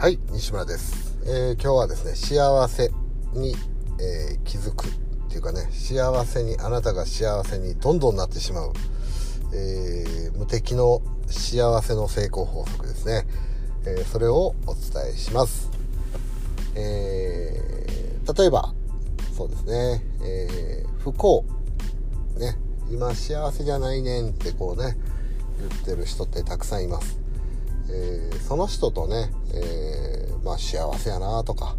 はい西村です、えー、今日はですね幸せに、えー、気づくっていうかね幸せにあなたが幸せにどんどんなってしまう、えー、無敵の幸せの成功法則ですね、えそれをお伝えします、え例えばそうですね、え不幸ね今幸せじゃないねんってこうね言ってる人ってたくさんいます。えー、その人とね、えー、まあ幸せやなとか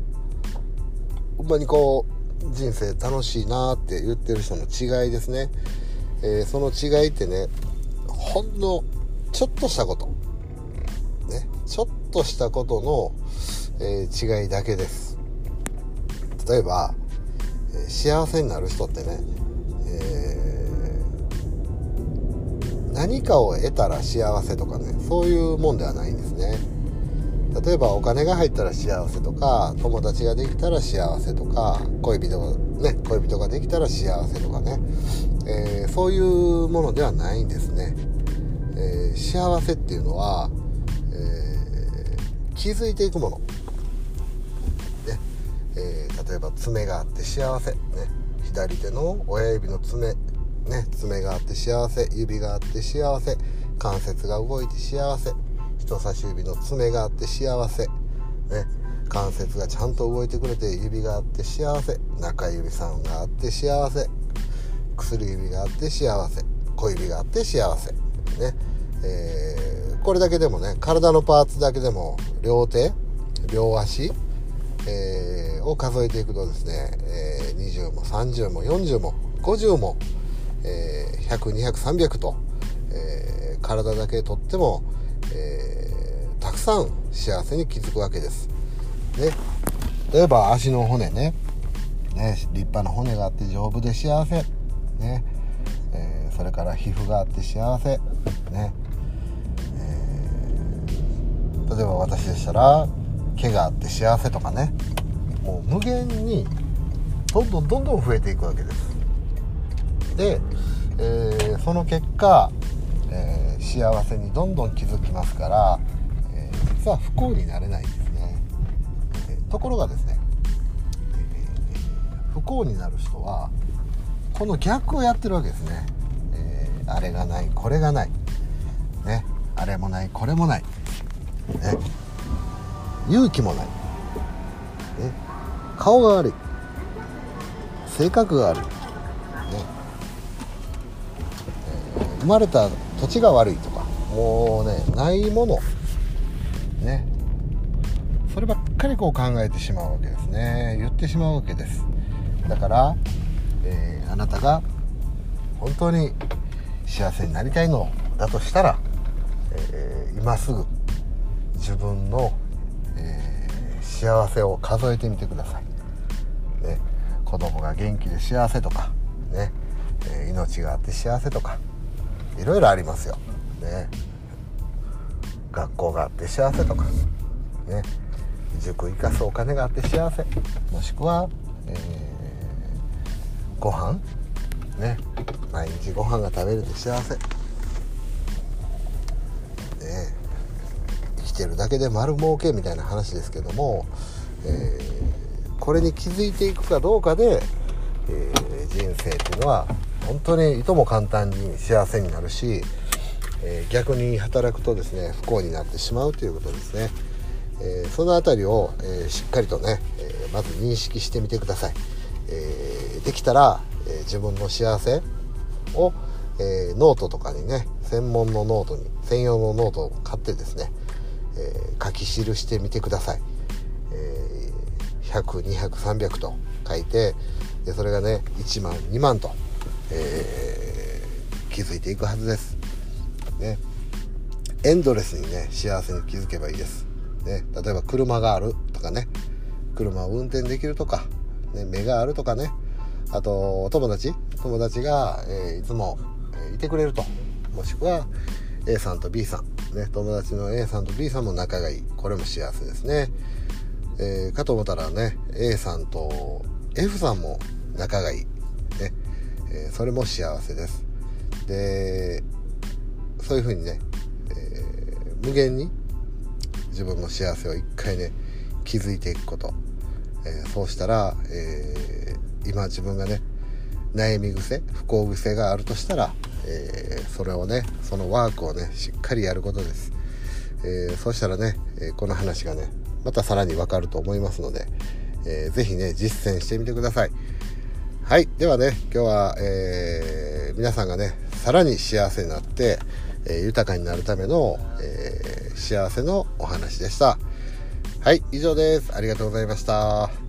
ほんまにこう人生楽しいなって言ってる人の違いですね、えー、その違いってねほんのちょっとしたこと。ねちょっとしたことの、え違いだけです。例えば、え幸せになる人ってね、何かを得たら幸せとかねそういうもんではないんですね。例えばお金が入ったら幸せとか友達ができたら幸せとか恋人ね恋人ができたら幸せとかね、えー、そういうものではないんですね、えー、幸せっていうのは、えー、気づいていくもの、ね。え例えば爪があって幸せ、ね、左手の親指の爪。ね、爪があって幸せ指があって幸せ関節が動いて幸せ人差し指の爪があって幸せ、ね、関節がちゃんと動いてくれて指があって幸せ中指さんがあって幸せ薬指があって幸せ小指があって幸せね、えー、これだけでもね体のパーツだけでも両手両足、えー、を数えていくとですね、えー、20も30も40も50もえー、100、200、300と、えー、体だけとっても、えー、たくさん幸せに気づくわけです。ね、例えば足の骨ね。ね。立派な骨があって丈夫で幸せ、ね。えー、それから皮膚があって幸せ、ね。えー、例えば私でしたら毛があって幸せとかね。もう無限にどんどんどんどん増えていくわけです。で、えー、その結果、えー、幸せにどんどん気づきますから、えー、実は不幸になれないんですね、えところがですね、え不幸になる人はこの逆をやってるわけですね、えあれがないこれがない。ねあれもないこれもない、ね、勇気もない、ね、顔が悪い。性格が悪い。生まれた土地が悪いとかもうねないもの。ね。そればっかりこう考えてしまうわけですね。言ってしまうわけです。だから、えー、あなたが本当に幸せになりたいのだとしたら、えー、今すぐ自分の、えー、幸せを数えてみてください、ね、子供が元気で幸せとかね、え命があって幸せとか。いろいろありますよ。ね、学校があって幸せとか、ね、塾行かすお金があって幸せ。もしくは、えー、ご飯。ね。毎日ご飯が食べれて幸せ、ね、生きてるだけで丸儲けみたいな話ですけども、えー、これに気づいていくかどうかで、えー、人生っていうのは本当にいとも簡単に幸せになるし、えー、逆に働くとですね不幸になってしまうということですね、えー、その辺りを、えー、しっかりとね、えまず認識してみてください、えできたら、え自分の幸せを、えノートとかにね専門のノートに専用のノートを買ってですね、え書き記してみてください、え100200300と書いてでそれがね1万2万とえー、気づいていくはずです。ね。エンドレスにね、幸せに気づけばいいです。ね。例えば車があるとかね、車を運転できるとか、ね、目があるとかね、あと、友達友達が、えー、いつも、え、いてくれると。もしくは、A さんと B さん。ね、友達の A さんと B さんも仲がいい。これも幸せですね。えー、かと思ったらね、A さんと F さんも仲がいい。えー、それも幸せです。でそういうふうにね、えー、無限に自分の幸せを一回ね気づいていくこと、えー、そうしたら、え、今自分がね悩み癖不幸癖があるとしたら、え、それをねそのワークをねしっかりやることです、え、そうしたらね、えこの話がねまたさらにわかると思いますので、えー、ぜひね実践してみてください。はいではね今日は、え皆さんがねさらに幸せになって、え豊かになるための、え幸せのお話でした。はい以上です。ありがとうございました。